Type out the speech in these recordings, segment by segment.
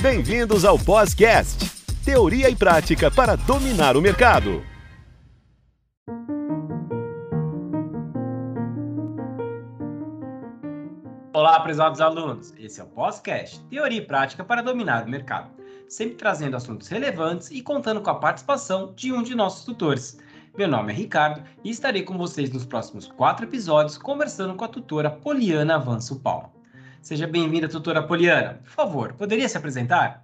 Bem-vindos ao Podcast, teoria e prática para dominar o mercado. Olá, prezados alunos. Esse é o Podcast, teoria e prática para dominar o mercado, sempre trazendo assuntos relevantes e contando com a participação de um de nossos tutores. Meu nome é Ricardo e estarei com vocês nos próximos quatro episódios conversando com a tutora Poliana Avanço Palma. Seja bem-vinda, tutora Poliana. Por favor, poderia se apresentar?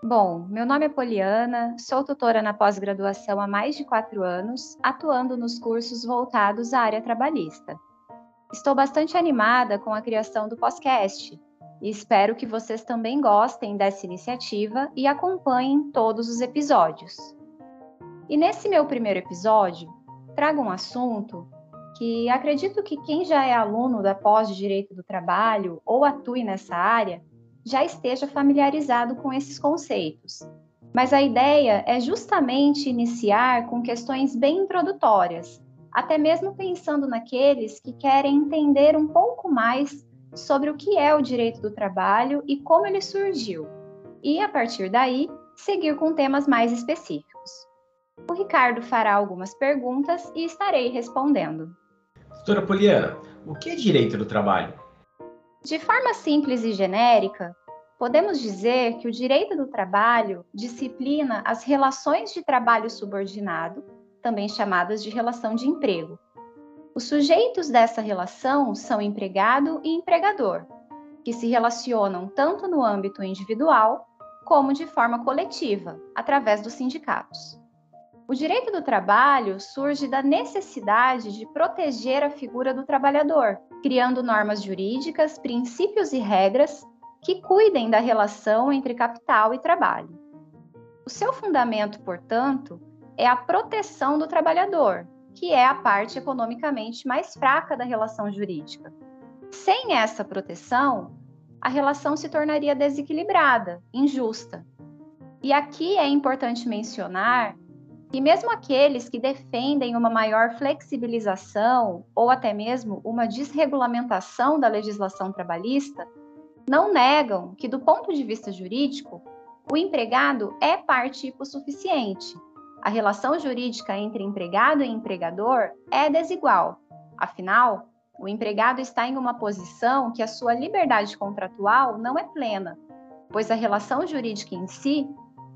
Bom, meu nome é Poliana, sou tutora na pós-graduação há mais de quatro anos, atuando nos cursos voltados à área trabalhista. Estou bastante animada com a criação do podcast e espero que vocês também gostem dessa iniciativa e acompanhem todos os episódios. E nesse meu primeiro episódio, trago um assunto que acredito que quem já é aluno da pós de Direito do Trabalho ou atue nessa área já esteja familiarizado com esses conceitos. Mas a ideia é justamente iniciar com questões bem introdutórias, até mesmo pensando naqueles que querem entender um pouco mais sobre o que é o direito do trabalho e como ele surgiu, e a partir daí seguir com temas mais específicos. O Ricardo fará algumas perguntas e estarei respondendo. Doutora Poliana, o que é direito do trabalho? De forma simples e genérica, podemos dizer que o direito do trabalho disciplina as relações de trabalho subordinado, também chamadas de relação de emprego. Os sujeitos dessa relação são empregado e empregador, que se relacionam tanto no âmbito individual como de forma coletiva, através dos sindicatos. O direito do trabalho surge da necessidade de proteger a figura do trabalhador, criando normas jurídicas, princípios e regras que cuidem da relação entre capital e trabalho. O seu fundamento, portanto, é a proteção do trabalhador, que é a parte economicamente mais fraca da relação jurídica. Sem essa proteção, a relação se tornaria desequilibrada, injusta. E aqui é importante mencionar e mesmo aqueles que defendem uma maior flexibilização ou até mesmo uma desregulamentação da legislação trabalhista, não negam que, do ponto de vista jurídico, o empregado é parte hipossuficiente. A relação jurídica entre empregado e empregador é desigual. Afinal, o empregado está em uma posição que a sua liberdade contratual não é plena, pois a relação jurídica em si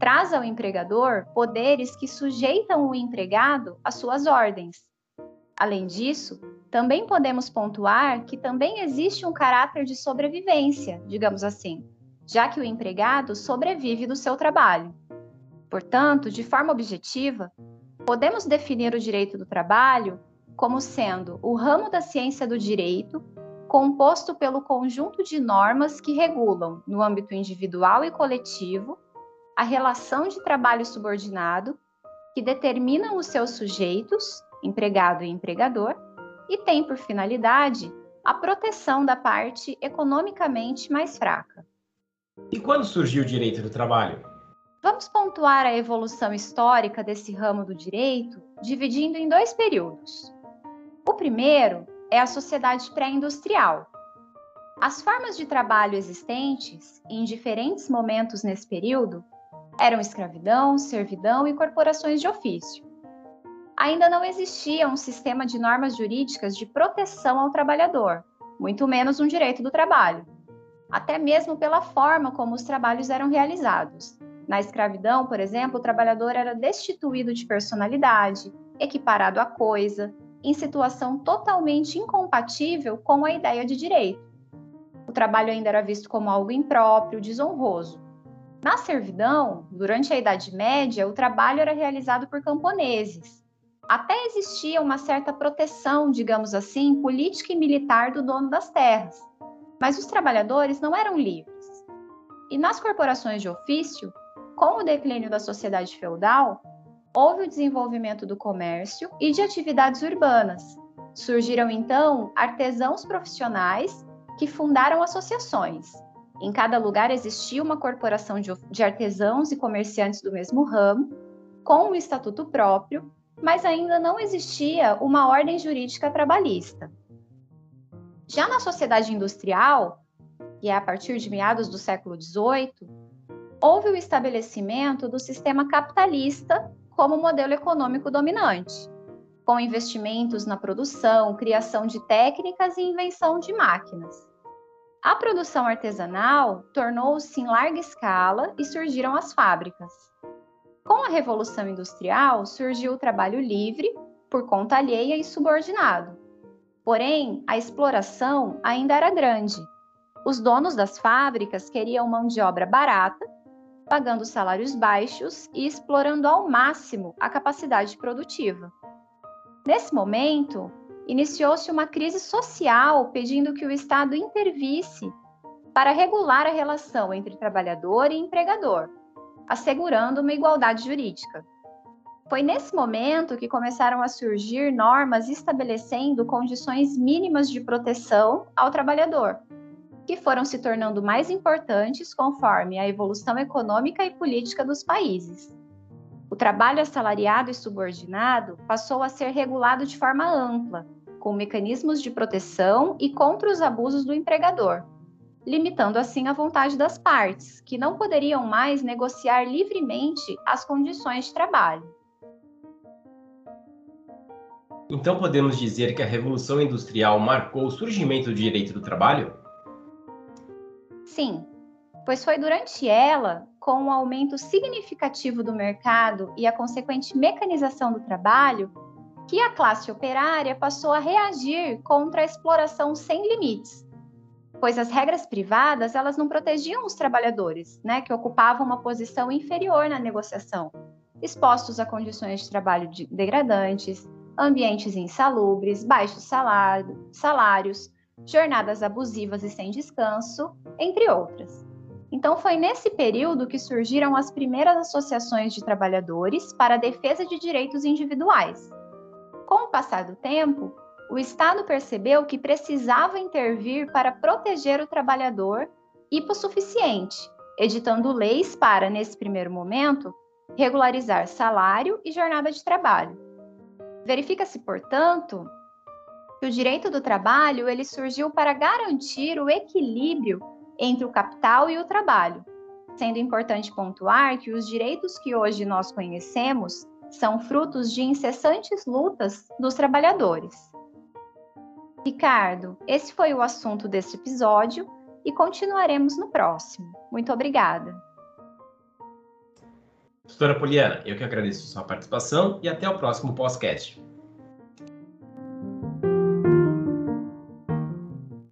traz ao empregador poderes que sujeitam o empregado às suas ordens. Além disso, também podemos pontuar que também existe um caráter de sobrevivência, digamos assim, já que o empregado sobrevive do seu trabalho. Portanto, de forma objetiva, podemos definir o direito do trabalho como sendo o ramo da ciência do direito composto pelo conjunto de normas que regulam, no âmbito individual e coletivo, a relação de trabalho subordinado, que determinam os seus sujeitos, empregado e empregador, e tem por finalidade a proteção da parte economicamente mais fraca. E quando surgiu o direito do trabalho? Vamos pontuar a evolução histórica desse ramo do direito, dividindo em dois períodos. O primeiro é a sociedade pré-industrial. As formas de trabalho existentes, em diferentes momentos nesse período, eram escravidão, servidão e corporações de ofício. Ainda não existia um sistema de normas jurídicas de proteção ao trabalhador, muito menos um direito do trabalho, até mesmo pela forma como os trabalhos eram realizados. Na escravidão, por exemplo, o trabalhador era destituído de personalidade, equiparado à coisa, em situação totalmente incompatível com a ideia de direito. O trabalho ainda era visto como algo impróprio, desonroso. Na servidão, durante a Idade Média, o trabalho era realizado por camponeses. Até existia uma certa proteção, digamos assim, política e militar do dono das terras. Mas os trabalhadores não eram livres. E nas corporações de ofício, com o declínio da sociedade feudal, houve o desenvolvimento do comércio e de atividades urbanas. Surgiram então artesãos profissionais que fundaram associações, em cada lugar existia uma corporação de artesãos e comerciantes do mesmo ramo, com um estatuto próprio, mas ainda não existia uma ordem jurídica trabalhista. Já na sociedade industrial, e é a partir de meados do século XVIII, houve o estabelecimento do sistema capitalista como modelo econômico dominante, com investimentos na produção, criação de técnicas e invenção de máquinas. A produção artesanal tornou-se em larga escala e surgiram as fábricas. Com a Revolução Industrial, surgiu o trabalho livre, por conta alheia e subordinado. Porém, a exploração ainda era grande. Os donos das fábricas queriam mão de obra barata, pagando salários baixos e explorando ao máximo a capacidade produtiva. Nesse momento, iniciou-se uma crise social pedindo que o Estado intervisse para regular a relação entre trabalhador e empregador, assegurando uma igualdade jurídica. Foi nesse momento que começaram a surgir normas estabelecendo condições mínimas de proteção ao trabalhador, que foram se tornando mais importantes conforme a evolução econômica e política dos países. O trabalho assalariado e subordinado passou a ser regulado de forma ampla, com mecanismos de proteção e contra os abusos do empregador, limitando assim a vontade das partes, que não poderiam mais negociar livremente as condições de trabalho. Então podemos dizer que a Revolução Industrial marcou o surgimento do direito do trabalho? Sim, pois foi durante ela, com o um aumento significativo do mercado e a consequente mecanização do trabalho, que a classe operária passou a reagir contra a exploração sem limites, pois as regras privadas elas não protegiam os trabalhadores, né, que ocupavam uma posição inferior na negociação, expostos a condições de trabalho degradantes, ambientes insalubres, baixos salário, salários, jornadas abusivas e sem descanso, entre outras. Então, foi nesse período que surgiram as primeiras associações de trabalhadores para a defesa de direitos individuais. Com o passar do tempo, o Estado percebeu que precisava intervir para proteger o trabalhador hipossuficiente, editando leis para, nesse primeiro momento, regularizar salário e jornada de trabalho. Verifica-se, portanto, que o direito do trabalho ele surgiu para garantir o equilíbrio entre o capital e o trabalho, sendo importante pontuar que os direitos que hoje nós conhecemos são frutos de incessantes lutas dos trabalhadores. Ricardo, esse foi o assunto deste episódio e continuaremos no próximo. Muito obrigada. Doutora Poliana, eu que agradeço sua participação e até o próximo podcast.